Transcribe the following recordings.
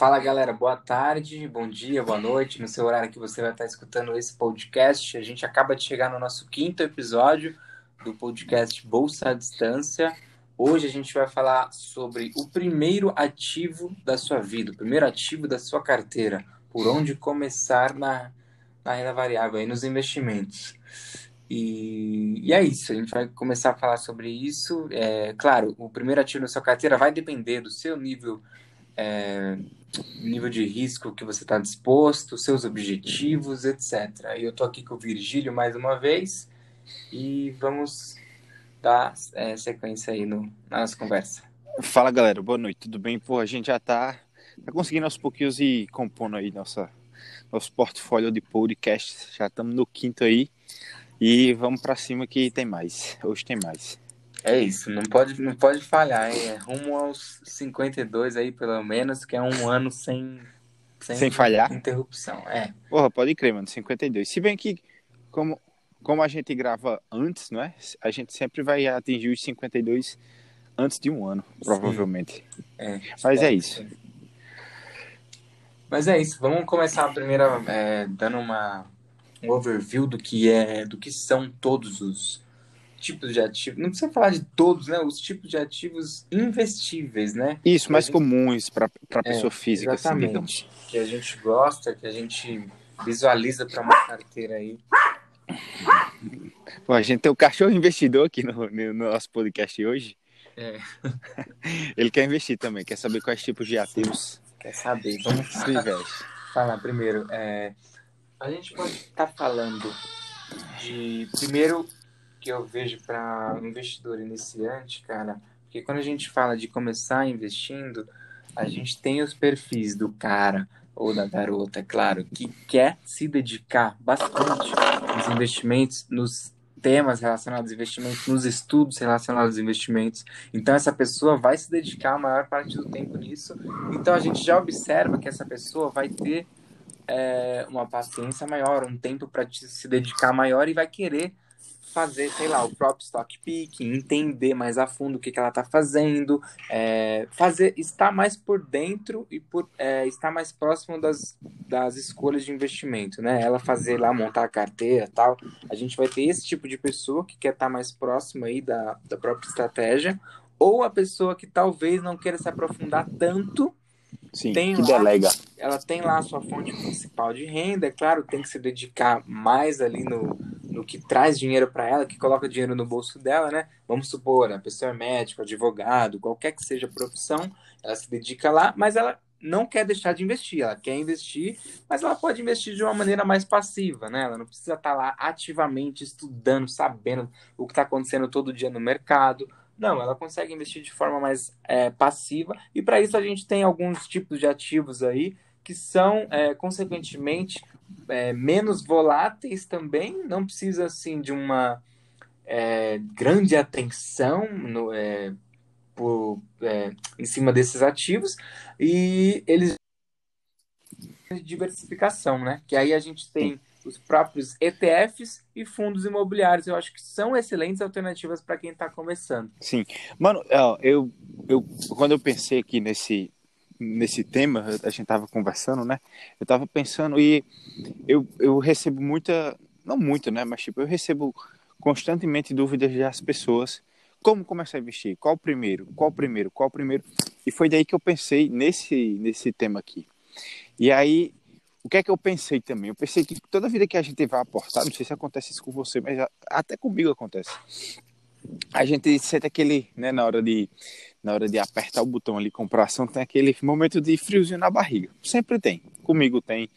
Fala galera, boa tarde, bom dia, boa noite, no seu horário que você vai estar escutando esse podcast. A gente acaba de chegar no nosso quinto episódio do podcast Bolsa à Distância. Hoje a gente vai falar sobre o primeiro ativo da sua vida, o primeiro ativo da sua carteira, por onde começar na, na renda variável, aí nos investimentos. E, e, é isso, a gente vai começar a falar sobre isso. É, claro, o primeiro ativo da sua carteira vai depender do seu nível, é, nível de risco que você está disposto, seus objetivos, etc. E eu estou aqui com o Virgílio mais uma vez e vamos dar é, sequência aí no, na nossa conversa. Fala galera, boa noite, tudo bem? Pô, a gente já está tá conseguindo aos pouquinhos ir compondo aí nossa, nosso portfólio de podcast, já estamos no quinto aí. E vamos para cima que tem mais. Hoje tem mais. É isso, não pode, não pode falhar? É rumo aos 52 aí, pelo menos, que é um ano sem, sem, sem falhar. Interrupção, é. Porra, pode crer, mano, 52. Se bem que, como, como a gente grava antes, não é? A gente sempre vai atingir os 52 antes de um ano, provavelmente. É, Mas é isso. Mas é isso, vamos começar a primeira é, dando uma um overview do que é, do que são todos os tipos de ativos. Não precisa falar de todos, né? Os tipos de ativos investíveis, né? Isso, mais gente... comuns para a pessoa é, física, assim, exatamente. Assim, que a gente gosta, que a gente visualiza para uma carteira aí. Bom, a gente tem o um cachorro investidor aqui no, no, nosso podcast hoje. É. Ele quer investir também, quer saber quais tipos de ativos. Quer saber. Vamos falar primeiro. É, a gente pode estar tá falando de. Primeiro, que eu vejo para um investidor iniciante, cara, porque quando a gente fala de começar investindo, a gente tem os perfis do cara ou da garota, é claro, que quer se dedicar bastante nos investimentos, nos temas relacionados a investimentos, nos estudos relacionados a investimentos. Então, essa pessoa vai se dedicar a maior parte do tempo nisso. Então, a gente já observa que essa pessoa vai ter é, uma paciência maior, um tempo para se dedicar maior e vai querer fazer, sei lá, o próprio stock picking, entender mais a fundo o que, que ela está fazendo, é, fazer, estar mais por dentro e por é, estar mais próximo das, das escolhas de investimento, né? Ela fazer lá, montar a carteira tal. A gente vai ter esse tipo de pessoa que quer estar mais próximo aí da, da própria estratégia, ou a pessoa que talvez não queira se aprofundar tanto Sim, tem que lá, delega. Ela tem lá a sua fonte principal de renda, é claro, tem que se dedicar mais ali no, no que traz dinheiro para ela, que coloca dinheiro no bolso dela, né? Vamos supor, a pessoa é médico, advogado, qualquer que seja a profissão, ela se dedica lá, mas ela não quer deixar de investir, ela quer investir, mas ela pode investir de uma maneira mais passiva, né? Ela não precisa estar tá lá ativamente estudando, sabendo o que está acontecendo todo dia no mercado, não, ela consegue investir de forma mais é, passiva e para isso a gente tem alguns tipos de ativos aí que são, é, consequentemente, é, menos voláteis também. Não precisa assim de uma é, grande atenção no, é, por, é, em cima desses ativos e eles diversificação, né? Que aí a gente tem os próprios ETFs e fundos imobiliários. Eu acho que são excelentes alternativas para quem está começando. Sim. Mano, eu, eu, quando eu pensei aqui nesse, nesse tema, a gente estava conversando, né? Eu estava pensando e eu, eu recebo muita, não muito, né? Mas tipo, eu recebo constantemente dúvidas das pessoas. Como começar a investir? Qual o primeiro? Qual o primeiro? Qual o primeiro? E foi daí que eu pensei nesse, nesse tema aqui. E aí o que é que eu pensei também? Eu pensei que toda vida que a gente vai aportar, não sei se acontece isso com você, mas até comigo acontece. A gente sente aquele, né, na hora de na hora de apertar o botão ali comprar ação, tem aquele momento de friozinho na barriga. Sempre tem. Comigo tem.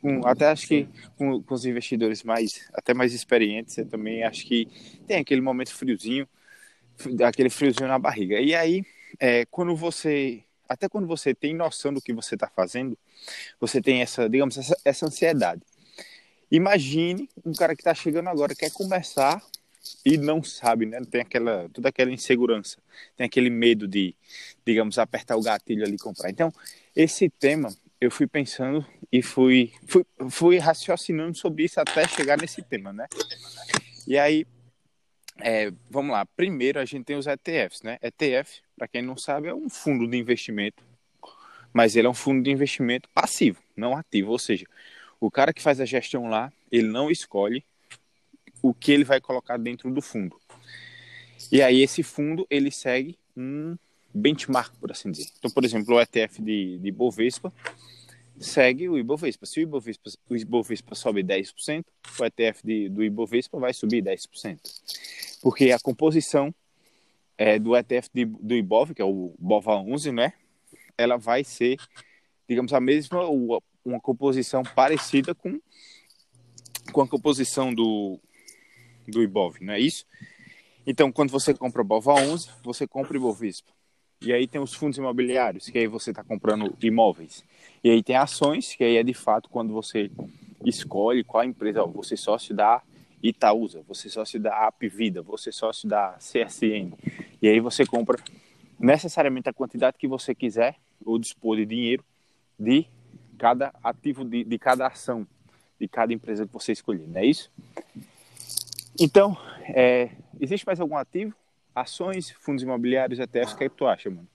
Com, até acho que com, com os investidores mais até mais experientes, eu também acho que tem aquele momento friozinho, aquele friozinho na barriga. E aí, é, quando você até quando você tem noção do que você está fazendo, você tem essa, digamos, essa, essa ansiedade. Imagine um cara que está chegando agora, quer começar e não sabe, né? Tem aquela, toda aquela insegurança, tem aquele medo de, digamos, apertar o gatilho ali e comprar. Então, esse tema eu fui pensando e fui, fui, fui raciocinando sobre isso até chegar nesse tema, né? E aí, é, vamos lá. Primeiro a gente tem os ETFs, né? ETF, para quem não sabe, é um fundo de investimento mas ele é um fundo de investimento passivo, não ativo. Ou seja, o cara que faz a gestão lá, ele não escolhe o que ele vai colocar dentro do fundo. E aí esse fundo ele segue um benchmark, por assim dizer. Então, por exemplo, o ETF de, de Bovespa segue o Ibovespa. Se o Ibovespa, o Ibovespa sobe 10%, o ETF de, do Ibovespa vai subir 10%. Porque a composição é, do ETF de, do Ibov, que é o BOVA11, né? Ela vai ser, digamos, a mesma, uma composição parecida com, com a composição do, do Ibov, não é isso? Então, quando você compra o BOVA11, você compra o Ibovespa. E aí tem os fundos imobiliários, que aí você está comprando imóveis. E aí tem ações, que aí é de fato quando você escolhe qual empresa, você é sócio da Itaúsa, você é sócio da Apvida, você é sócio da CSN. E aí você compra necessariamente a quantidade que você quiser ou dispor de dinheiro de cada ativo, de, de cada ação, de cada empresa que você escolher, não é isso? Então, é, existe mais algum ativo? Ações, fundos imobiliários, ETFs, o que, é que tu acha, mano?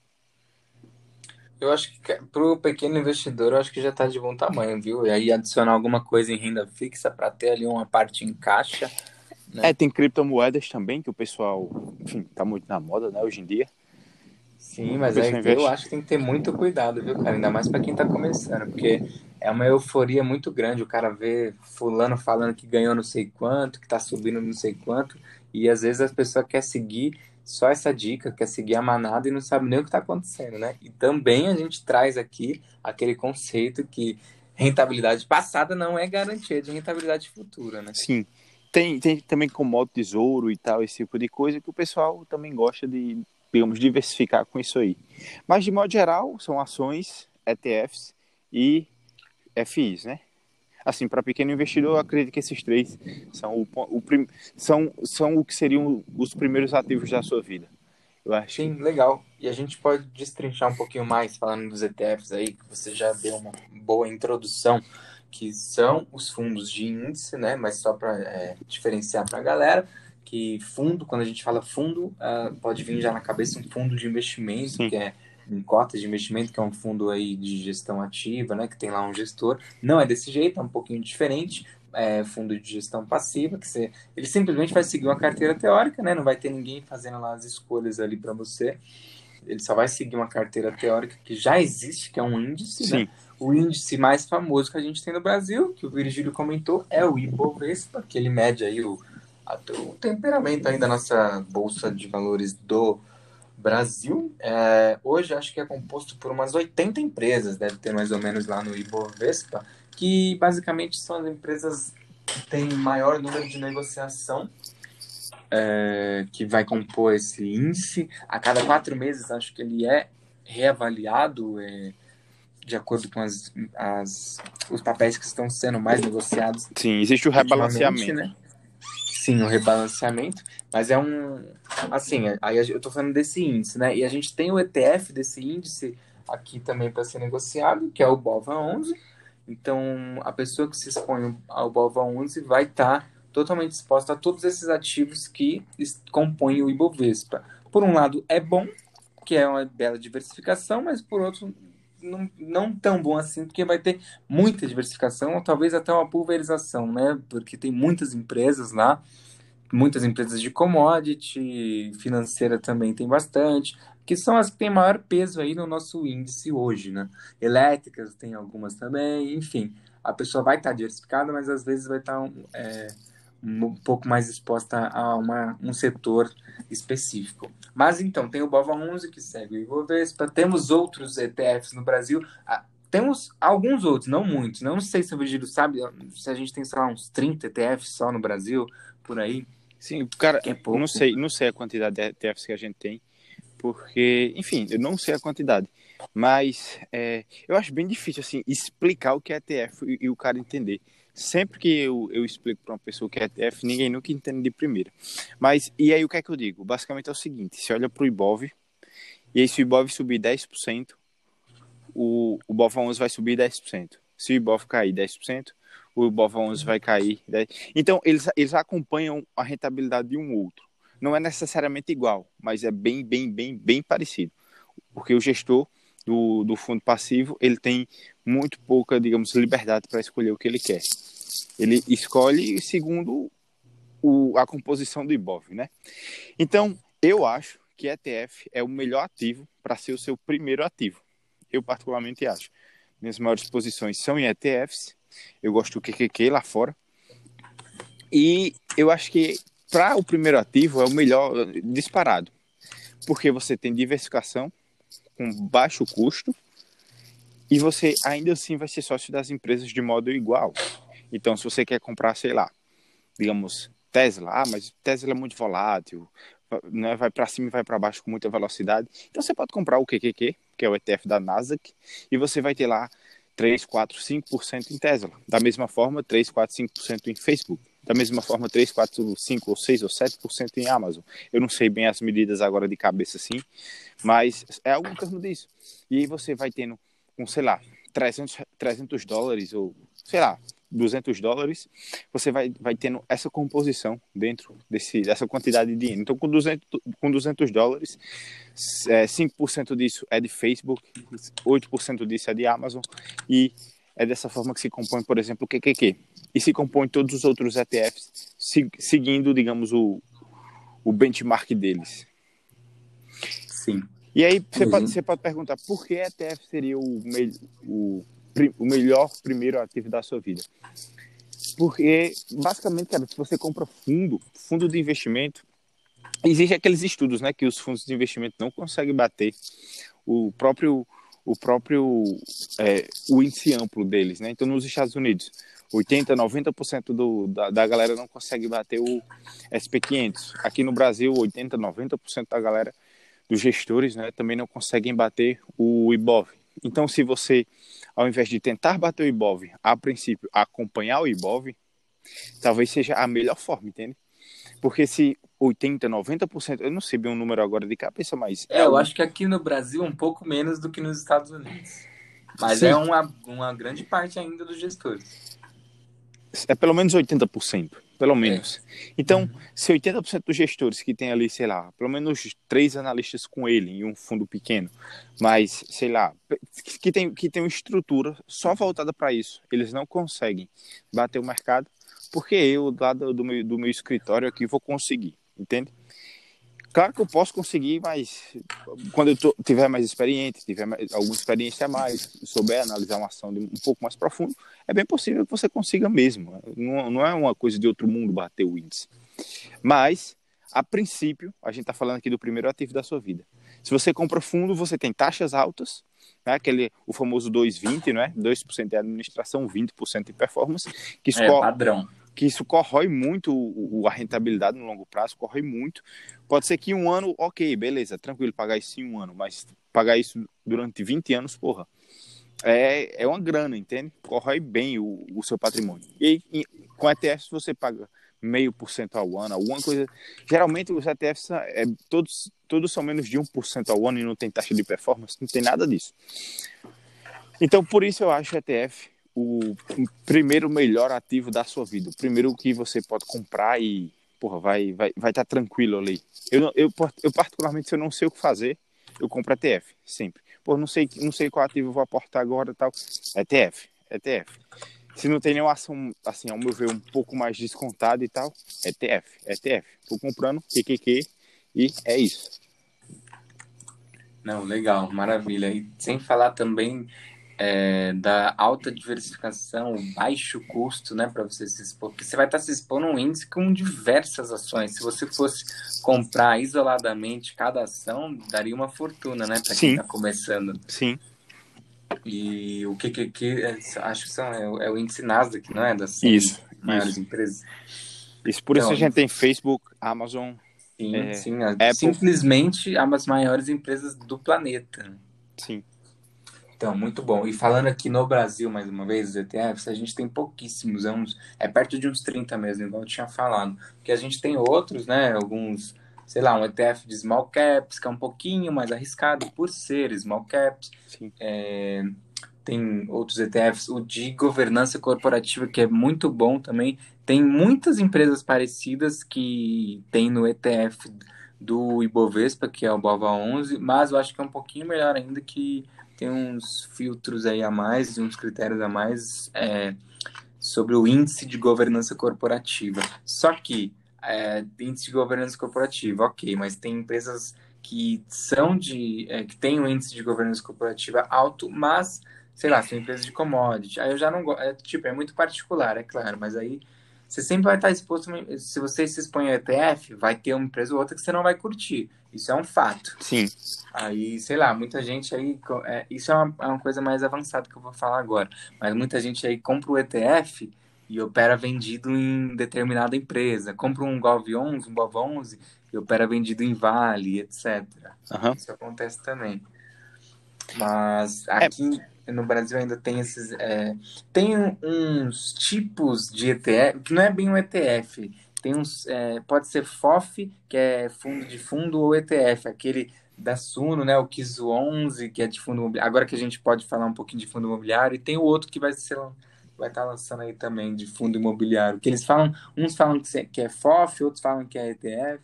Eu acho que para o pequeno investidor, eu acho que já está de bom tamanho, viu? E aí adicionar alguma coisa em renda fixa para ter ali uma parte em caixa. Né? É, tem criptomoedas também, que o pessoal, enfim, tá muito na moda, né, hoje em dia. Sim, mas aí eu acho que tem que ter muito cuidado, viu, cara? Ainda mais para quem está começando, porque é uma euforia muito grande. O cara vê fulano falando que ganhou não sei quanto, que está subindo não sei quanto, e às vezes as pessoas querem seguir só essa dica, quer seguir a manada e não sabe nem o que está acontecendo, né? E também a gente traz aqui aquele conceito que rentabilidade passada não é garantia de rentabilidade futura, né? Sim. Tem, tem também como modo tesouro e tal, esse tipo de coisa que o pessoal também gosta de, digamos, diversificar com isso aí. Mas, de modo geral, são ações, ETFs e FIs, né? Assim, para pequeno investidor, eu acredito que esses três são o, o prim, são, são o que seriam os primeiros ativos da sua vida. Eu acho. Sim, legal. E a gente pode destrinchar um pouquinho mais falando dos ETFs aí, que você já deu uma boa introdução, que são os fundos de índice, né? Mas só para é, diferenciar para a galera, que fundo, quando a gente fala fundo, uh, pode vir já na cabeça um fundo de investimento, Sim. que é em cotas de investimento, que é um fundo aí de gestão ativa, né, que tem lá um gestor. Não é desse jeito, é um pouquinho diferente. É fundo de gestão passiva, que você, ele simplesmente vai seguir uma carteira teórica, né, não vai ter ninguém fazendo lá as escolhas ali para você. Ele só vai seguir uma carteira teórica que já existe, que é um índice, né? Sim. né? O índice mais famoso que a gente tem no Brasil, que o Virgílio comentou, é o Ibovespa, que ele mede aí o, o temperamento aí da nossa bolsa de valores do Brasil, é, hoje acho que é composto por umas 80 empresas, deve ter mais ou menos lá no Ibovespa, que basicamente são as empresas que têm maior número de negociação, é, que vai compor esse índice. A cada quatro meses acho que ele é reavaliado é, de acordo com as, as, os papéis que estão sendo mais negociados. Sim, existe o rebalanceamento. Né? Sim, o rebalanceamento, mas é um. Assim, aí eu tô falando desse índice, né? E a gente tem o ETF desse índice aqui também para ser negociado, que é o BOVA11. Então, a pessoa que se expõe ao BOVA11 vai estar tá totalmente exposta a todos esses ativos que compõem o Ibovespa. Por um lado, é bom, que é uma bela diversificação, mas por outro, não, não tão bom assim, porque vai ter muita diversificação, ou talvez até uma pulverização, né? Porque tem muitas empresas lá, muitas empresas de commodity, financeira também tem bastante, que são as que têm maior peso aí no nosso índice hoje, né? Elétricas tem algumas também, enfim. A pessoa vai estar diversificada, mas às vezes vai estar é, um pouco mais exposta a uma, um setor específico. Mas então, tem o BOVA11 que segue o Ibovespa, temos outros ETFs no Brasil, temos alguns outros, não muitos, não sei se o Virgílio sabe, se a gente tem, sei lá, uns 30 ETFs só no Brasil, por aí. Sim, cara, é não sei, não sei a quantidade de ETFs que a gente tem, porque, enfim, eu não sei a quantidade, mas é, eu acho bem difícil, assim, explicar o que é ETF e, e o cara entender sempre que eu, eu explico para uma pessoa que é ETF, ninguém nunca entende de primeira. Mas, e aí o que é que eu digo? Basicamente é o seguinte, você olha para o Ibov, e aí se o Ibov subir 10%, o, o BOVA 11 vai subir 10%. Se o Ibov cair 10%, o 11 vai cair 10%. Então, eles, eles acompanham a rentabilidade de um outro. Não é necessariamente igual, mas é bem, bem, bem, bem parecido. Porque o gestor, do, do fundo passivo, ele tem muito pouca, digamos, liberdade para escolher o que ele quer. Ele escolhe segundo o, a composição do IBOV, né? Então, eu acho que ETF é o melhor ativo para ser o seu primeiro ativo. Eu particularmente acho. Minhas maiores posições são em ETFs. Eu gosto do QQQ lá fora. E eu acho que para o primeiro ativo é o melhor disparado. Porque você tem diversificação com baixo custo e você ainda assim vai ser sócio das empresas de modo igual. Então, se você quer comprar, sei lá, digamos, Tesla, ah, mas Tesla é muito volátil, né, vai para cima e vai para baixo com muita velocidade. Então, você pode comprar o QQQ, que é o ETF da Nasdaq, e você vai ter lá 3, 4, 5% em Tesla. Da mesma forma, 3, 4, 5% em Facebook. Da mesma forma, 3, 4, 5 ou 6 ou 7% em Amazon. Eu não sei bem as medidas agora de cabeça assim, mas é algo em torno disso. E aí você vai tendo, um, sei lá, 300, 300 dólares ou, sei lá, 200 dólares, você vai, vai tendo essa composição dentro desse, dessa quantidade de dinheiro. Então, com 200, com 200 dólares, é, 5% disso é de Facebook, 8% disso é de Amazon, e é dessa forma que se compõe, por exemplo, o QQQ. E se compõe todos os outros ETFs, seguindo, digamos, o, o benchmark deles. Sim. E aí você, uhum. pode, você pode perguntar por que ETF seria o, o, o melhor primeiro ativo da sua vida? Porque, basicamente, cara, se você compra fundo, fundo de investimento, existem aqueles estudos, né, que os fundos de investimento não conseguem bater o próprio o próprio é, o índice amplo deles, né? Então, nos Estados Unidos, 80, 90% do, da, da galera não consegue bater o SP500. Aqui no Brasil, 80, 90% da galera dos gestores, né, também não conseguem bater o IBOV. Então, se você, ao invés de tentar bater o IBOV, a princípio, acompanhar o IBOV, talvez seja a melhor forma, entende? Porque se 80, 90%, eu não sei bem o número agora de cabeça, mas. É, eu acho que aqui no Brasil um pouco menos do que nos Estados Unidos. Mas Sim. é uma, uma grande parte ainda dos gestores. É pelo menos 80%, pelo menos. É. Então, uhum. se 80% dos gestores que tem ali, sei lá, pelo menos três analistas com ele em um fundo pequeno, mas, sei lá, que tem, que tem uma estrutura só voltada para isso, eles não conseguem bater o mercado, porque eu, lá do, do, meu, do meu escritório aqui, vou conseguir entende? Claro que eu posso conseguir, mas quando eu tô, tiver mais experiente, tiver mais, alguma experiência a mais, souber analisar uma ação de, um pouco mais profundo, é bem possível que você consiga mesmo. Não, não é uma coisa de outro mundo bater o índice. Mas, a princípio, a gente está falando aqui do primeiro ativo da sua vida. Se você compra fundo, você tem taxas altas, né? Aquele, o famoso 2,20, né? 2% de administração, 20% de performance. Que é padrão que isso corrói muito o, a rentabilidade no longo prazo, corrói muito. Pode ser que um ano, ok, beleza, tranquilo, pagar isso em um ano, mas pagar isso durante 20 anos, porra, é, é uma grana, entende? Corrói bem o, o seu patrimônio. E, e com ETFs você paga meio por cento ao ano, alguma coisa. Geralmente os ETFs é, todos, todos são menos de 1% ao ano e não tem taxa de performance, não tem nada disso. Então, por isso eu acho ETF o primeiro melhor ativo da sua vida. O primeiro que você pode comprar e, porra, vai vai vai estar tá tranquilo ali. Eu, eu, eu, particularmente, se eu não sei o que fazer, eu compro ETF, sempre. Pô, não sei, não sei qual ativo eu vou aportar agora tal. ETF, ETF. Se não tem nenhuma ação, assim, ao meu ver, um pouco mais descontada e tal, ETF, ETF. Tô comprando, QQQ, e é isso. Não, legal, maravilha. E sem falar também é, da alta diversificação, baixo custo, né, para você se expor, porque você vai estar tá se expondo um índice com diversas ações. Se você fosse comprar isoladamente cada ação, daria uma fortuna, né, para quem está começando. Sim. E o que que, que é, acho que são, é, é, o índice Nasdaq, não é, das isso, maiores isso. empresas. Isso por então, isso a gente tem Facebook, Amazon, sim, é, sim, Apple. simplesmente as maiores empresas do planeta. Sim. Então, muito bom. E falando aqui no Brasil, mais uma vez, os ETFs, a gente tem pouquíssimos, é, uns, é perto de uns 30 mesmo, igual eu tinha falado. Porque a gente tem outros, né, alguns, sei lá, um ETF de small caps, que é um pouquinho mais arriscado por ser small caps. É, tem outros ETFs, o de governança corporativa, que é muito bom também. Tem muitas empresas parecidas que tem no ETF do Ibovespa, que é o BOVA 11, mas eu acho que é um pouquinho melhor ainda que tem uns filtros aí a mais, uns critérios a mais é, sobre o índice de governança corporativa. Só que é, índice de governança corporativa, ok, mas tem empresas que são de é, que têm um índice de governança corporativa alto, mas sei lá, são empresas de commodity. Aí eu já não gosto, é, tipo, é muito particular, é claro, mas aí você sempre vai estar exposto, se você se expõe ao ETF, vai ter uma empresa ou outra que você não vai curtir. Isso é um fato. Sim. Aí, sei lá, muita gente aí. É, isso é uma, é uma coisa mais avançada que eu vou falar agora. Mas muita gente aí compra o ETF e opera vendido em determinada empresa. Compra um GOV11, um GOV11 e opera vendido em Vale, etc. Uhum. Isso acontece também. Mas aqui é. no Brasil ainda tem esses. É, tem uns tipos de ETF, que não é bem um ETF. Tem uns. É, pode ser FOF, que é fundo de fundo, ou ETF, aquele da Suno, né? O KISO 11, que é de fundo imobiliário. Agora que a gente pode falar um pouquinho de fundo imobiliário, e tem o outro que vai ser vai estar lançando aí também de fundo imobiliário. Que eles falam, uns falam que é FOF, outros falam que é ETF.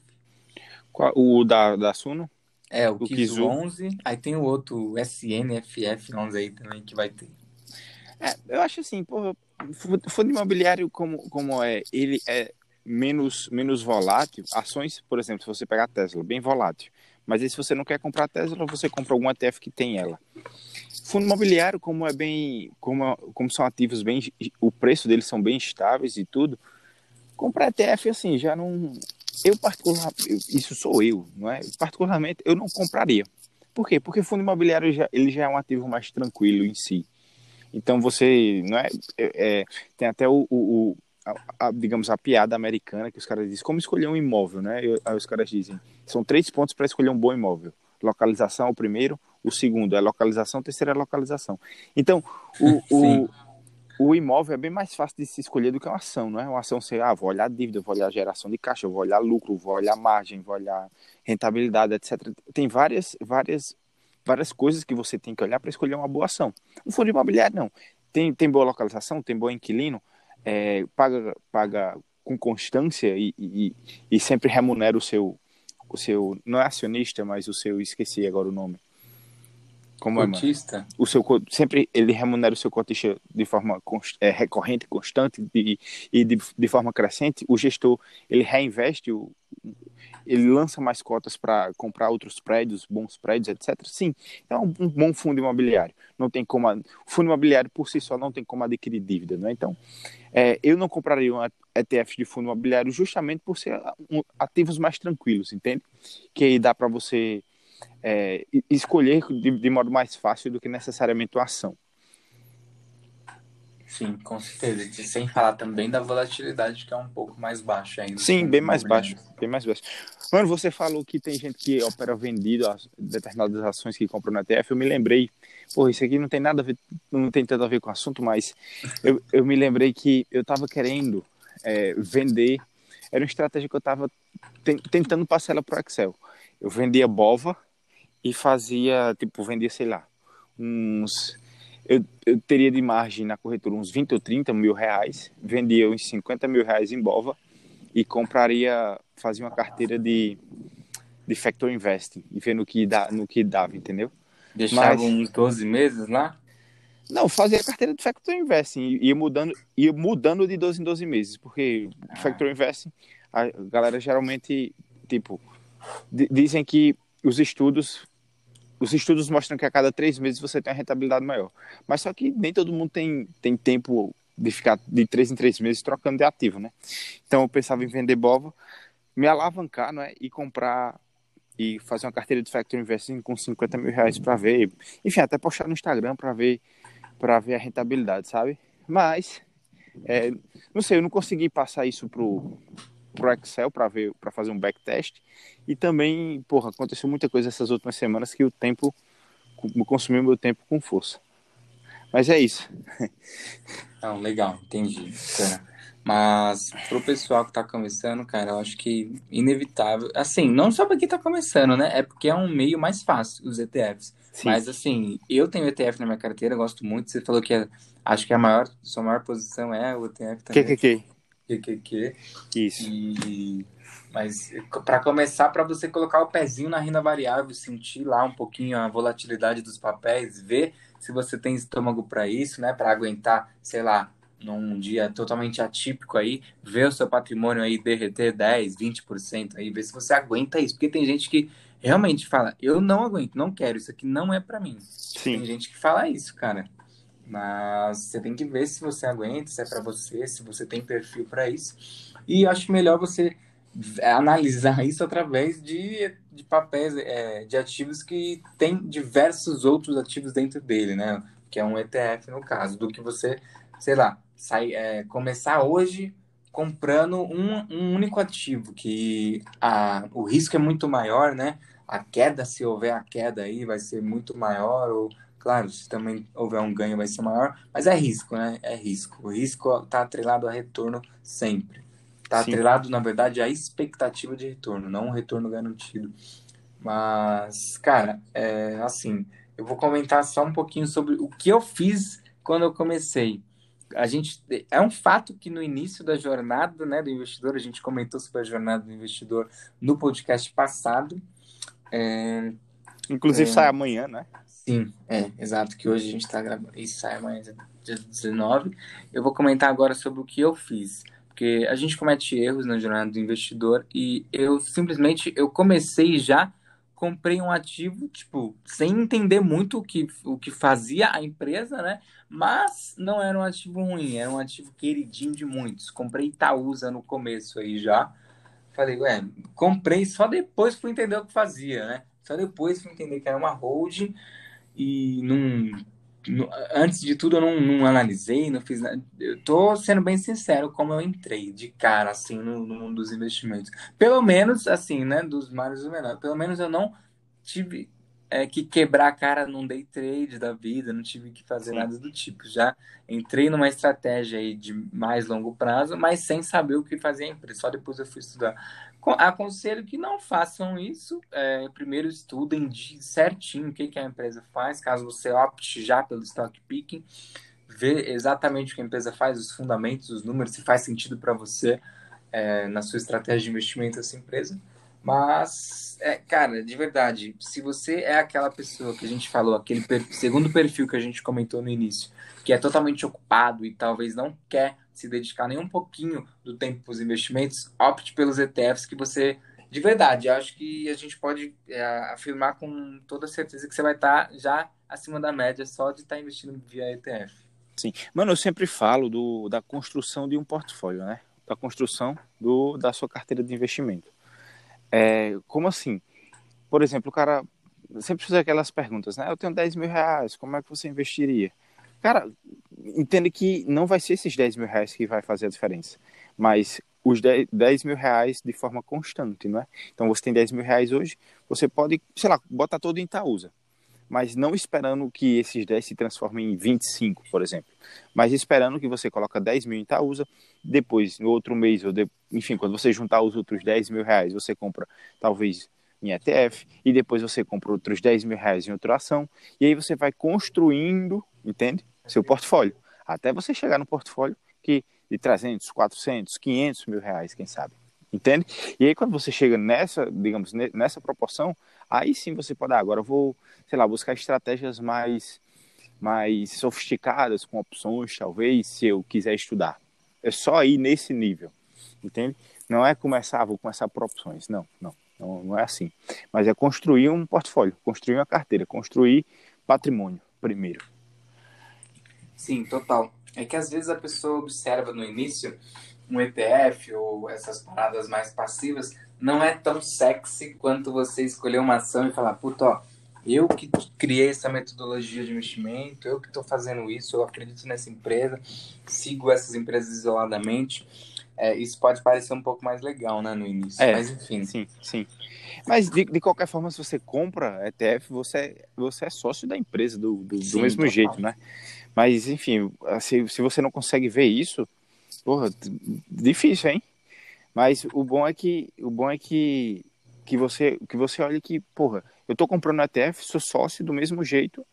Qual, o da, da Suno? É, o, o Kizu 11, aí tem o outro SNFF 11 aí também que vai ter. É, eu acho assim, pô, fundo imobiliário como, como é, ele é menos, menos volátil, ações, por exemplo, se você pegar a Tesla, bem volátil, mas aí se você não quer comprar a Tesla, você compra algum ETF que tem ela. Fundo imobiliário, como é bem, como, como são ativos bem, o preço deles são bem estáveis e tudo, comprar ETF assim, já não, eu particularmente, isso sou eu, não é? Particularmente, eu não compraria. Por quê? Porque fundo imobiliário já, ele já é um ativo mais tranquilo em si. Então você, não é, é, é tem até o, o a, a, digamos a piada americana que os caras dizem como escolher um imóvel, né? aí os caras dizem são três pontos para escolher um bom imóvel. Localização é o primeiro, o segundo é localização, o terceiro é localização. Então o, o o imóvel é bem mais fácil de se escolher do que uma ação, não é? Uma ação você, ah, vou olhar dívida, vou olhar geração de caixa, vou olhar lucro, vou olhar margem, vou olhar rentabilidade, etc. Tem várias, várias, várias coisas que você tem que olhar para escolher uma boa ação. Um fundo imobiliário, não. Tem, tem boa localização, tem bom inquilino, é, paga, paga com constância e, e, e sempre remunera o seu, o seu, não é acionista, mas o seu, esqueci agora o nome como cotista? É, o seu sempre ele remunera o seu cotista de forma const, é, recorrente, constante de, e de, de forma crescente. O gestor ele reinveste, o, ele lança mais cotas para comprar outros prédios, bons prédios, etc. Sim, é um, um, bom fundo imobiliário. Não tem como o fundo imobiliário por si só não tem como adquirir dívida, não é? Então, é, eu não compraria um ETF de fundo imobiliário justamente por ser um, ativos mais tranquilos, entende? Que aí dá para você é, escolher de, de, modo mais fácil do que necessariamente uma ação. Sim, com certeza. Sem falar também da volatilidade, que é um pouco mais baixa ainda. Sim, bem mais baixo. Bem mais baixo. Mano, você falou que tem gente que opera vendido a determinadas ações que compram na ETF. Eu me lembrei, pô, isso aqui não tem nada a ver, não tem tanto a ver com o assunto, mas eu, eu me lembrei que eu estava querendo é, vender. Era uma estratégia que eu estava tentando passar ela para o Excel. Eu vendia Bova, e fazia, tipo, vendia, sei lá, uns. Eu, eu teria de margem na corretora uns 20 ou 30 mil reais, vendia uns 50 mil reais em Bova e compraria, fazia uma carteira de, de Factor Investing e vendo no que, dá, no que dava, entendeu? Deixava uns 12 meses lá? Não, fazia a carteira de Factor Investing, ia mudando, ia mudando de 12 em 12 meses, porque ah. Factor Investing, a galera geralmente, tipo, dizem que os estudos os estudos mostram que a cada três meses você tem uma rentabilidade maior. Mas só que nem todo mundo tem, tem tempo de ficar de três em três meses trocando de ativo, né? Então eu pensava em vender Bova, me alavancar, não é? E comprar e fazer uma carteira de Factor Investing com 50 mil reais para ver, enfim, até postar no Instagram para ver para ver a rentabilidade, sabe? Mas é, não sei, eu não consegui passar isso pro pro Excel para ver, para fazer um backtest. E também, porra, aconteceu muita coisa essas últimas semanas que o tempo consumiu meu tempo com força. Mas é isso. Não, legal, entendi. Mas pro pessoal que tá começando, cara, eu acho que inevitável. Assim, não só para quem tá começando, né? É porque é um meio mais fácil, os ETFs. Sim. Mas assim, eu tenho ETF na minha carteira, gosto muito. Você falou que é, acho que a maior, sua maior posição é o ETF também. Que, que, que? QQQ. Isso. E, Mas para começar, para você colocar o pezinho na renda variável, sentir lá um pouquinho a volatilidade dos papéis, ver se você tem estômago para isso, né? Para aguentar, sei lá, num dia totalmente atípico aí, ver o seu patrimônio aí derreter 10, 20% aí, ver se você aguenta isso. Porque tem gente que realmente fala, eu não aguento, não quero, isso aqui não é para mim. Sim. Tem gente que fala isso, cara. Mas você tem que ver se você aguenta, se é para você, se você tem perfil para isso. E acho melhor você analisar isso através de, de papéis, é, de ativos que tem diversos outros ativos dentro dele, né? Que é um ETF no caso, do que você, sei lá, sai, é, começar hoje comprando um, um único ativo, que a, o risco é muito maior, né? A queda, se houver a queda aí, vai ser muito maior, ou, claro, se também houver um ganho, vai ser maior, mas é risco, né? É risco. O risco está atrelado a retorno sempre. Está atrelado, na verdade, à expectativa de retorno, não um retorno garantido. Mas, cara, é assim, eu vou comentar só um pouquinho sobre o que eu fiz quando eu comecei. A gente é um fato que no início da jornada, né, do investidor, a gente comentou sobre a jornada do investidor no podcast passado. É, Inclusive é, sai amanhã, né? Sim, é, exato, que hoje a gente está gravando. Isso sai amanhã, dia 19. Eu vou comentar agora sobre o que eu fiz porque a gente comete erros na jornada do investidor e eu simplesmente eu comecei já comprei um ativo tipo sem entender muito o que o que fazia a empresa né? Mas não era um ativo ruim era um ativo queridinho de muitos. Comprei Itaúsa no começo aí já. Falei ué comprei só depois fui entender o que fazia né? Só depois fui entender que era uma holding e não antes de tudo eu não, não, analisei, não fiz nada. Eu tô sendo bem sincero como eu entrei de cara assim no, no mundo dos investimentos. Pelo menos assim, né, dos maiores ou menores. Pelo menos eu não tive é, que quebrar a cara num day trade da vida, não tive que fazer Sim. nada do tipo. Já entrei numa estratégia aí de mais longo prazo, mas sem saber o que fazer a empresa. Só depois eu fui estudar. Aconselho que não façam isso. É, primeiro estudem de certinho o que, que a empresa faz, caso você opte já pelo stock picking, ver exatamente o que a empresa faz, os fundamentos, os números, se faz sentido para você é, na sua estratégia de investimento essa empresa. Mas, é, cara, de verdade, se você é aquela pessoa que a gente falou, aquele per segundo perfil que a gente comentou no início, que é totalmente ocupado e talvez não quer se dedicar nem um pouquinho do tempo para os investimentos, opte pelos ETFs que você, de verdade, acho que a gente pode é, afirmar com toda certeza que você vai estar tá já acima da média só de estar tá investindo via ETF. Sim. Mano, eu sempre falo do, da construção de um portfólio, né? Da construção do, da sua carteira de investimento. É, como assim? Por exemplo, o cara sempre faz aquelas perguntas, né? Eu tenho 10 mil reais, como é que você investiria? Cara, entende que não vai ser esses 10 mil reais que vai fazer a diferença, mas os 10, 10 mil reais de forma constante, não é? Então você tem 10 mil reais hoje, você pode, sei lá, botar todo em Itaúsa, mas não esperando que esses 10 se transformem em 25, por exemplo, mas esperando que você coloca 10 mil em Itaúsa, depois, no outro mês, ou de, enfim, quando você juntar os outros 10 mil reais, você compra talvez em ETF, e depois você compra outros 10 mil reais em outra ação, e aí você vai construindo, entende? Seu portfólio. Até você chegar no portfólio que de 300, 400, 500 mil reais, quem sabe. Entende? E aí quando você chega nessa, digamos, nessa proporção, aí sim você pode, ah, agora vou, sei lá, buscar estratégias mais, mais sofisticadas, com opções, talvez, se eu quiser estudar. É só ir nesse nível, entende? Não é começar, ah, vou começar por opções, não, não, não, não é assim. Mas é construir um portfólio, construir uma carteira, construir patrimônio primeiro. Sim, total. É que às vezes a pessoa observa no início um ETF ou essas paradas mais passivas não é tão sexy quanto você escolher uma ação e falar, puta, ó, eu que criei essa metodologia de investimento, eu que estou fazendo isso, eu acredito nessa empresa, sigo essas empresas isoladamente. É, isso pode parecer um pouco mais legal, né, no início. É, mas enfim. Sim, sim. Mas de, de qualquer forma, se você compra ETF, você, você é sócio da empresa do, do, sim, do mesmo jeito, né? Mas, enfim, se, se você não consegue ver isso, porra, difícil, hein? Mas o bom é que o bom é que, que você que você olha que, porra, eu tô comprando ETF, sou sócio do mesmo jeito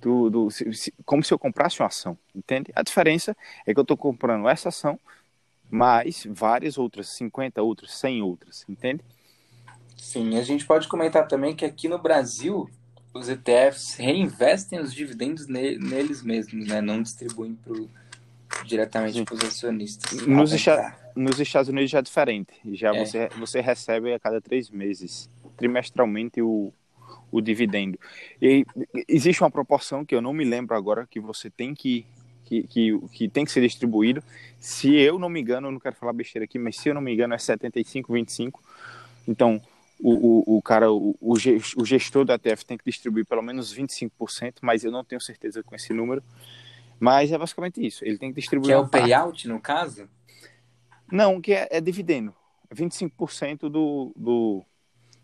do, do se, como se eu comprasse uma ação, entende? A diferença é que eu tô comprando essa ação mais várias outras, 50 outras, 100 outras, entende? Sim, a gente pode comentar também que aqui no Brasil os ETFs reinvestem os dividendos ne neles mesmos, né? Não distribuem pro, diretamente para os acionistas. Nos, esta nos, Estados Unidos já é diferente. Já é. Você, você recebe a cada três meses, trimestralmente, o, o dividendo. E existe uma proporção que eu não me lembro agora que você tem que que, que, que, tem que ser distribuído. Se eu não me engano, eu não quero falar besteira aqui, mas se eu não me engano é 75, 25. Então, o, o, o cara, o, o gestor da TF tem que distribuir pelo menos 25%, mas eu não tenho certeza com esse número. Mas é basicamente isso. Ele tem que distribuir. Que é o payout, no caso? Não, que é, é dividendo. 25% do, do,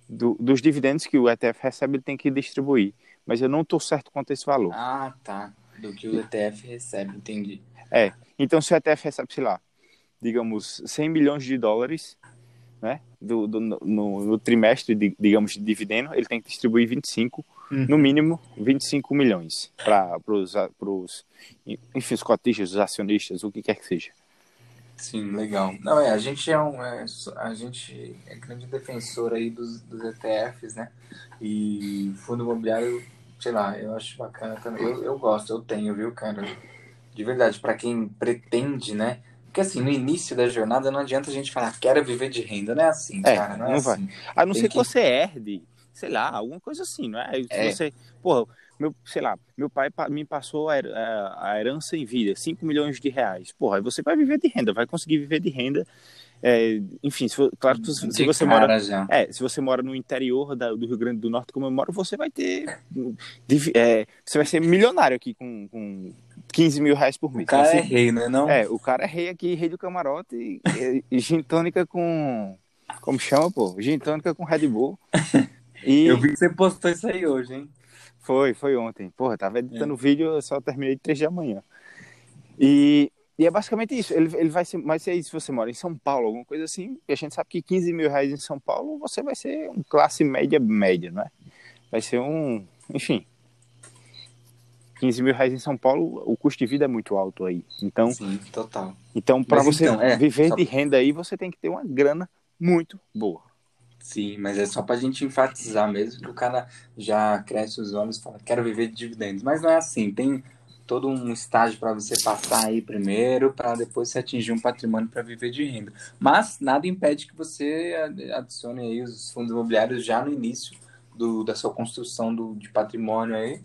do, dos dividendos que o ETF recebe, ele tem que distribuir. Mas eu não estou certo quanto esse valor. Ah, tá. Do que o ETF recebe, entendi. É. Então, se o ETF recebe, sei lá, digamos, 100 milhões de dólares, né, do, do no, no, trimestre, de, digamos, de dividendo, ele tem que distribuir 25, uhum. no mínimo 25 milhões para os, enfim, os cotistas, os acionistas, o que quer que seja. Sim, legal. Não, é, a gente é um, é, a gente é grande defensor aí dos, dos ETFs, né, e fundo imobiliário, sei lá, eu acho bacana também, eu, eu gosto, eu tenho, viu, cara, de verdade, para quem pretende, né, porque assim, no início da jornada não adianta a gente falar, quero viver de renda, não é assim, é, cara, não é não assim. Vai. A não Tem ser que... que você herde, sei lá, alguma coisa assim, não é? Se é. você, porra, meu, sei lá, meu pai me passou a, herança em vida, 5 milhões de reais. Porra, aí você vai viver de renda, vai conseguir viver de renda. É, enfim, se for, claro que se, se você mora, é, se você mora no interior da, do Rio Grande do Norte, como eu moro, você vai ter, é, você vai ser milionário aqui com, com 15 mil reais por mês. O cara assim, é rei, né? Não? É, o cara é rei aqui, rei do camarote e, e, gin tônica com, como chama, pô? Gin tônica com Red Bull. E... Eu vi que você postou isso aí hoje, hein? Foi, foi ontem. Porra, tava editando o é. vídeo, eu só terminei de 3 da manhã. E, e é basicamente isso. Ele, ele vai ser, isso se você mora em São Paulo, alguma coisa assim. E a gente sabe que 15 mil reais em São Paulo, você vai ser um classe média média, não é? Vai ser um. Enfim. 15 mil reais em São Paulo, o custo de vida é muito alto aí. Então, Sim, total. Então, para você então, é, viver só... de renda aí, você tem que ter uma grana muito boa. Sim, mas é só para a gente enfatizar mesmo que o cara já cresce os olhos e fala, quero viver de dividendos. Mas não é assim, tem todo um estágio para você passar aí primeiro, para depois você atingir um patrimônio para viver de renda. Mas nada impede que você adicione aí os fundos imobiliários já no início do, da sua construção do, de patrimônio aí,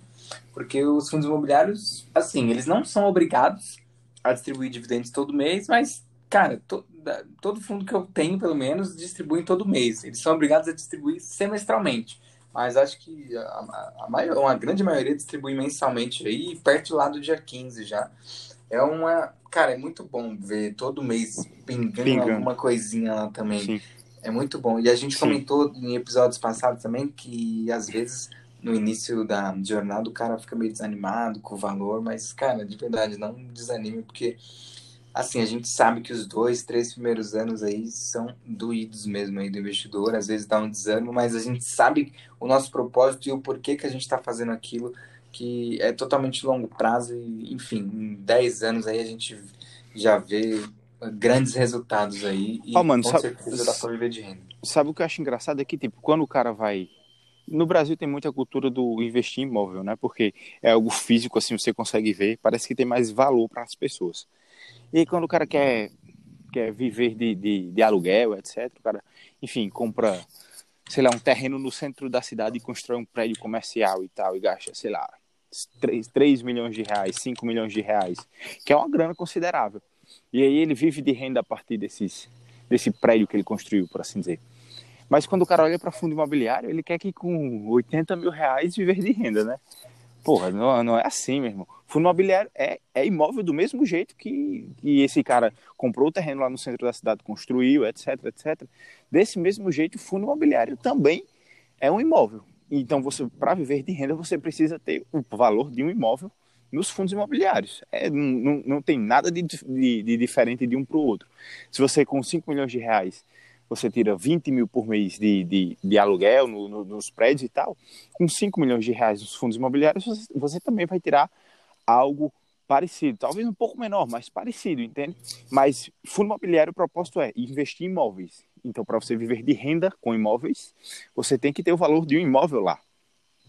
porque os fundos imobiliários, assim, eles não são obrigados a distribuir dividendos todo mês, mas cara, to, da, todo fundo que eu tenho, pelo menos, distribui todo mês. Eles são obrigados a distribuir semestralmente. Mas acho que a, a, maior, uma grande maioria distribui mensalmente aí, perto lá do dia 15 já. É uma. Cara, é muito bom ver todo mês pingando, pingando. alguma coisinha lá também. Sim. É muito bom. E a gente Sim. comentou em episódios passados também que às vezes no início da jornada o cara fica meio desanimado com o valor, mas, cara, de verdade, não desanime, porque assim, a gente sabe que os dois, três primeiros anos aí são doídos mesmo aí do investidor, às vezes dá um desânimo, mas a gente sabe o nosso propósito e o porquê que a gente está fazendo aquilo, que é totalmente longo prazo e, enfim, em 10 anos aí a gente já vê grandes resultados aí e oh, mano, com sabe, certeza dá para viver de renda. Sabe o que eu acho engraçado é que, tipo, quando o cara vai no Brasil tem muita cultura do investir em imóvel, né? Porque é algo físico, assim, você consegue ver, parece que tem mais valor para as pessoas. E quando o cara quer, quer viver de, de, de, aluguel, etc., o cara, enfim, compra, sei lá, um terreno no centro da cidade e constrói um prédio comercial e tal, e gasta, sei lá, 3, 3 milhões de reais, 5 milhões de reais, que é uma grana considerável. E aí ele vive de renda a partir desses, desse prédio que ele construiu, por assim dizer. Mas quando o cara olha para fundo imobiliário, ele quer que com 80 mil reais viver de renda, né? Porra, não, não é assim, meu irmão. Fundo imobiliário é, é imóvel do mesmo jeito que, que esse cara comprou o terreno lá no centro da cidade, construiu, etc, etc. Desse mesmo jeito, o fundo imobiliário também é um imóvel. Então, você para viver de renda, você precisa ter o valor de um imóvel nos fundos imobiliários. É, não, não tem nada de, de, de diferente de um para o outro. Se você com 5 milhões de reais você tira 20 mil por mês de, de, de aluguel no, no, nos prédios e tal, com 5 milhões de reais nos fundos imobiliários, você, você, também vai tirar algo parecido, talvez um pouco menor, mas parecido, entende? Mas fundo imobiliário, o propósito é investir em imóveis. Então, para você viver de renda com imóveis, você tem que ter o valor de um imóvel lá.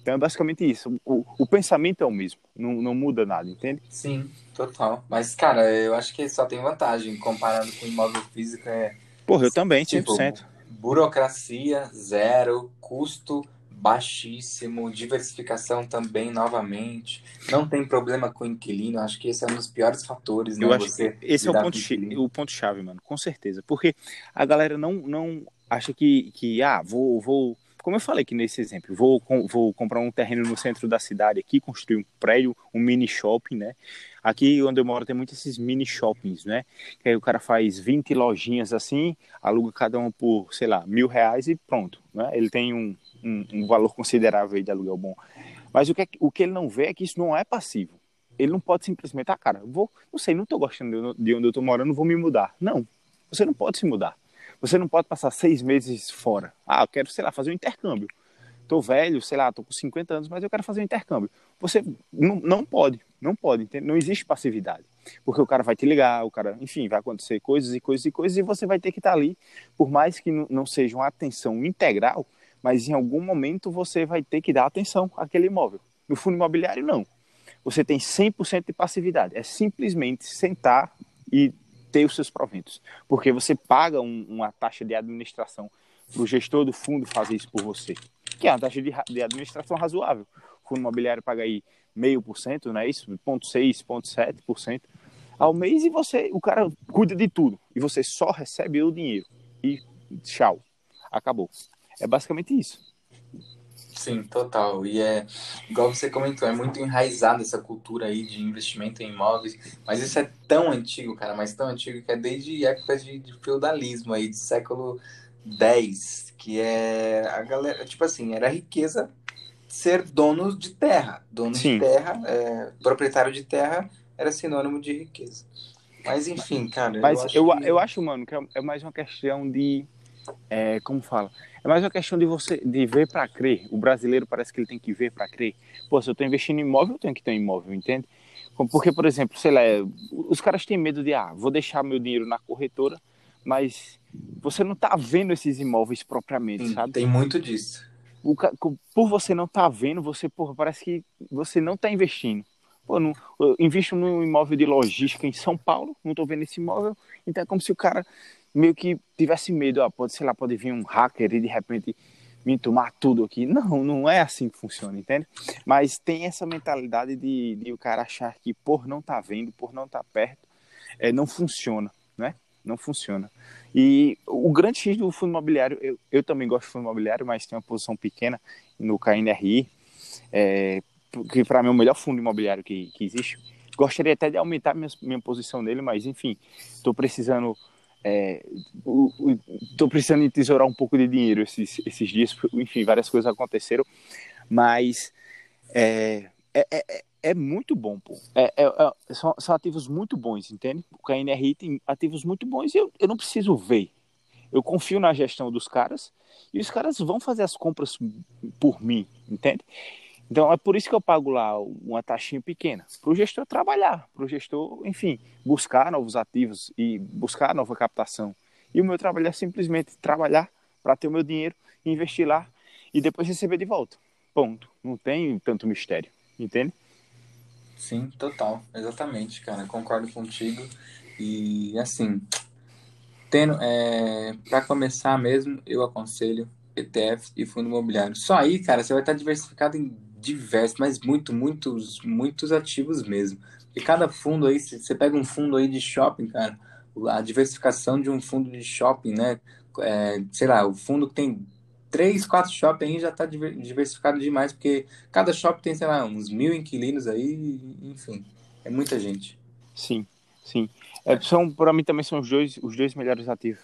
Então, é basicamente isso. O, o pensamento é o mesmo, não, não muda nada, entende? Sim, total. Mas, cara, eu acho que só tem vantagem comparado com imóvel físico. É, Porra, eu também, 100%. Tipo, burocracia, zero, custo baixíssimo, diversificação também novamente, não tem problema com o inquilino, acho que esse é um dos piores fatores, né? Eu acho Você que esse é o ponto, o ponto chave, mano, com certeza, porque a galera não, não acha que, que ah, vou, vou, como eu falei aqui nesse exemplo, vou, vou comprar um terreno no centro da cidade aqui, construir um prédio, um mini shopping, né? Aqui onde eu moro tem muitos esses mini shoppings, né? Que aí o cara faz 20 lojinhas assim, aluga cada uma por, sei lá, mil reais e pronto, né? Ele tem um, um, um valor considerável de aluguel bom. Mas o que, é, o que ele não vê é que isso não é passivo. Ele não pode simplesmente, ah, cara, vou, não sei, não estou gostando de onde eu estou morando, vou me mudar. Não, você não pode se mudar. Você não pode passar seis meses fora. Ah, eu quero, sei lá, fazer um intercâmbio. Estou velho, sei lá, estou com 50 anos, mas eu quero fazer um intercâmbio. Você não, não pode, não pode, entende? não existe passividade. Porque o cara vai te ligar, o cara, enfim, vai acontecer coisas e coisas e coisas, e você vai ter que estar ali, por mais que não seja uma atenção integral, mas em algum momento você vai ter que dar atenção àquele imóvel. No fundo imobiliário, não. Você tem 100% de passividade. É simplesmente sentar e ter os seus proventos. Porque você paga um, uma taxa de administração para o gestor do fundo fazer isso por você, que é uma taxa de, de administração razoável. O fundo imobiliário paga aí meio por cento, não é isso? 0,6, 0,7% ao mês e você, o cara cuida de tudo. E você só recebe o dinheiro. E tchau. Acabou. É basicamente isso. Sim, total. E é, igual você comentou, é muito enraizada essa cultura aí de investimento em imóveis. Mas isso é tão antigo, cara, mas tão antigo que é desde épocas de, de feudalismo aí, do século X, que é a galera, tipo assim, era riqueza ser dono de terra. Dono Sim. de terra, é, proprietário de terra era sinônimo de riqueza. Mas enfim, cara. Mas eu acho, eu, que... eu acho mano, que é, é mais uma questão de. É, como fala? É mais uma questão de você de ver para crer. O brasileiro parece que ele tem que ver para crer. Pô, se eu estou investindo em imóvel, eu tenho que ter um imóvel, entende? Porque, por exemplo, sei lá, os caras têm medo de, ah, vou deixar meu dinheiro na corretora, mas você não está vendo esses imóveis propriamente, Sim, sabe? Tem muito disso. O, por você não estar tá vendo, você, porra, parece que você não está investindo. Pô, não, eu invisto num imóvel de logística em São Paulo, não estou vendo esse imóvel, então é como se o cara meio que tivesse medo, ó, pode, sei lá, pode vir um hacker e de repente me tomar tudo aqui. Não, não é assim que funciona, entende? Mas tem essa mentalidade de, de o cara achar que por não estar tá vendo, por não estar tá perto, é, não funciona, né? Não funciona. E o grande X do fundo imobiliário, eu, eu também gosto de fundo imobiliário, mas tem uma posição pequena no KNRI, é, que para mim é o melhor fundo imobiliário que, que existe. Gostaria até de aumentar minha, minha posição nele, mas enfim, estou precisando estou é, precisando tesourar um pouco de dinheiro esses, esses dias, enfim, várias coisas aconteceram, mas é, é, é, muito bom, pô. É, é, é, são, são ativos muito bons, entende? O KNRI tem ativos muito bons e eu, eu não preciso ver. Eu confio na gestão dos caras e os caras vão fazer as compras por mim, entende? Então é por isso que eu pago lá uma taxinha pequena, para o gestor trabalhar, para o gestor, enfim, buscar novos ativos e buscar nova captação. E o meu trabalho é simplesmente trabalhar para ter o meu dinheiro, investir lá e depois receber de volta. Ponto. Não tem tanto mistério, entende? Sim, total, exatamente, cara. Concordo contigo. E assim, tendo, é, para começar mesmo, eu aconselho ETF e fundo imobiliário. Só aí, cara, você vai estar diversificado em diversos, mas muito, muitos, muitos ativos mesmo. E cada fundo aí, se você pega um fundo aí de shopping, cara, a diversificação de um fundo de shopping, né? É, sei lá, o fundo que tem três, quatro shopping aí já está diversificado demais, porque cada shopping tem, sei lá, uns mil inquilinos aí, enfim, é muita gente. Sim, sim. É, são, para mim também são os dois, os dois melhores ativos,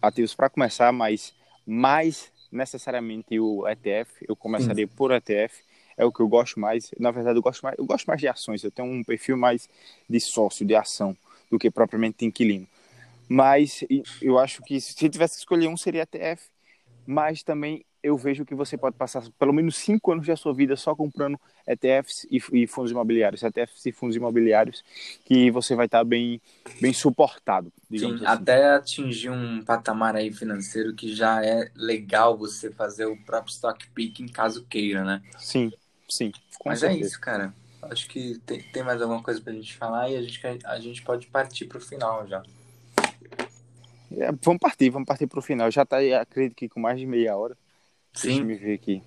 ativos para começar, mas mais necessariamente o ETF, eu começaria sim. por ETF, é o que eu gosto mais. Na verdade, eu gosto mais, eu gosto mais de ações. Eu tenho um perfil mais de sócio, de ação, do que propriamente de inquilino. Mas eu acho que se tivesse que escolher um seria ETF, mas também eu vejo que você pode passar pelo menos cinco anos da sua vida só comprando ETFs e, fundos imobiliários, ETFs e fundos imobiliários, que você vai estar bem, bem suportado. Sim, assim. até atingir um patamar aí financeiro que já é legal você fazer o próprio stock picking caso queira, né? Sim, sim. Mas é certeza. é isso, cara. Acho que tem, tem mais alguma coisa pra gente falar e a gente, a gente pode partir pro final já. É, vamos partir, vamos partir pro final. Já tá, acredito que com mais de meia hora. Sim. Deixa eu me ver aqui.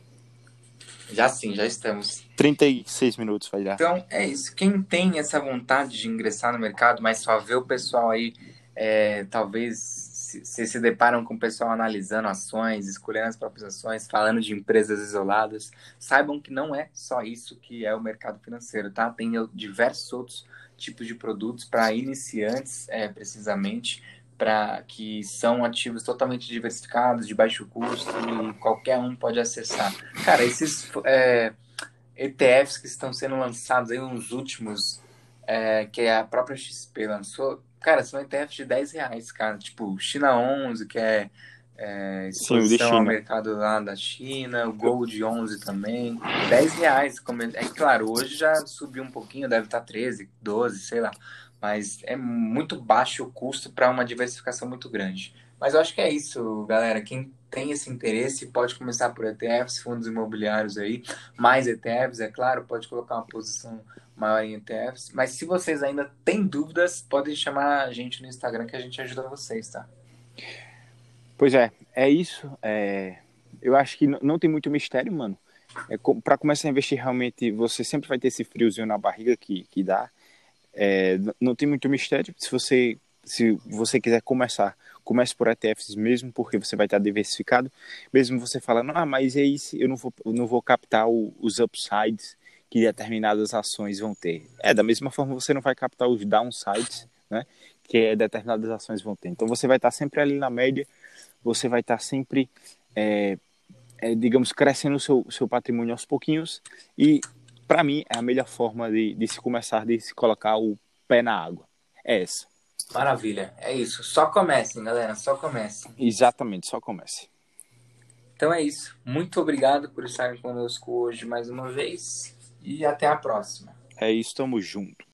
Já sim, já estamos. 36 minutos vai dar. Então, é isso. Quem tem essa vontade de ingressar no mercado, mas só vê o pessoal aí, é, talvez se, se, se deparam com o pessoal analisando ações, escolhendo as próprias ações, falando de empresas isoladas, saibam que não é só isso que é o mercado financeiro, tá? Tem diversos outros tipos de produtos para iniciantes, é, precisamente para que são ativos totalmente diversificados, de baixo custo e qualquer um pode acessar. Cara, esses é, ETFs que estão sendo lançados aí, uns últimos, é, que a própria XP lançou, cara, são ETFs de 10 reais, cara. Tipo, China 11, que é, é exposição ao mercado lá da China, o Gold 11 também, 10 reais. É claro, hoje já subiu um pouquinho, deve estar 13, 12, sei lá mas é muito baixo o custo para uma diversificação muito grande. Mas eu acho que é isso, galera. Quem tem esse interesse pode começar por ETFs, fundos imobiliários aí, mais ETFs, é claro, pode colocar uma posição maior em ETFs. Mas se vocês ainda têm dúvidas, podem chamar a gente no Instagram que a gente ajuda vocês, tá? Pois é, é isso. É... Eu acho que não tem muito mistério, mano. É, para começar a investir realmente, você sempre vai ter esse friozinho na barriga que, que dá é, não tem muito mistério. Se você, se você quiser começar, comece por ETFs mesmo, porque você vai estar diversificado. Mesmo você falando, ah, mas é isso, eu não vou, não vou captar o, os upsides que determinadas ações vão ter. É, da mesma forma você não vai captar os downsides, né? Que determinadas ações vão ter. Então você vai estar sempre ali na média, você vai estar sempre, é, é, digamos, crescendo o seu, seu patrimônio aos pouquinhos e para mim, é a melhor forma de, de se começar, de se colocar o pé na água. É essa. Maravilha. É isso. Só comecem, galera. Só comecem. Exatamente, só comece. Então é isso. Muito obrigado por estarem conosco hoje mais uma vez. E até a próxima. É isso, tamo junto.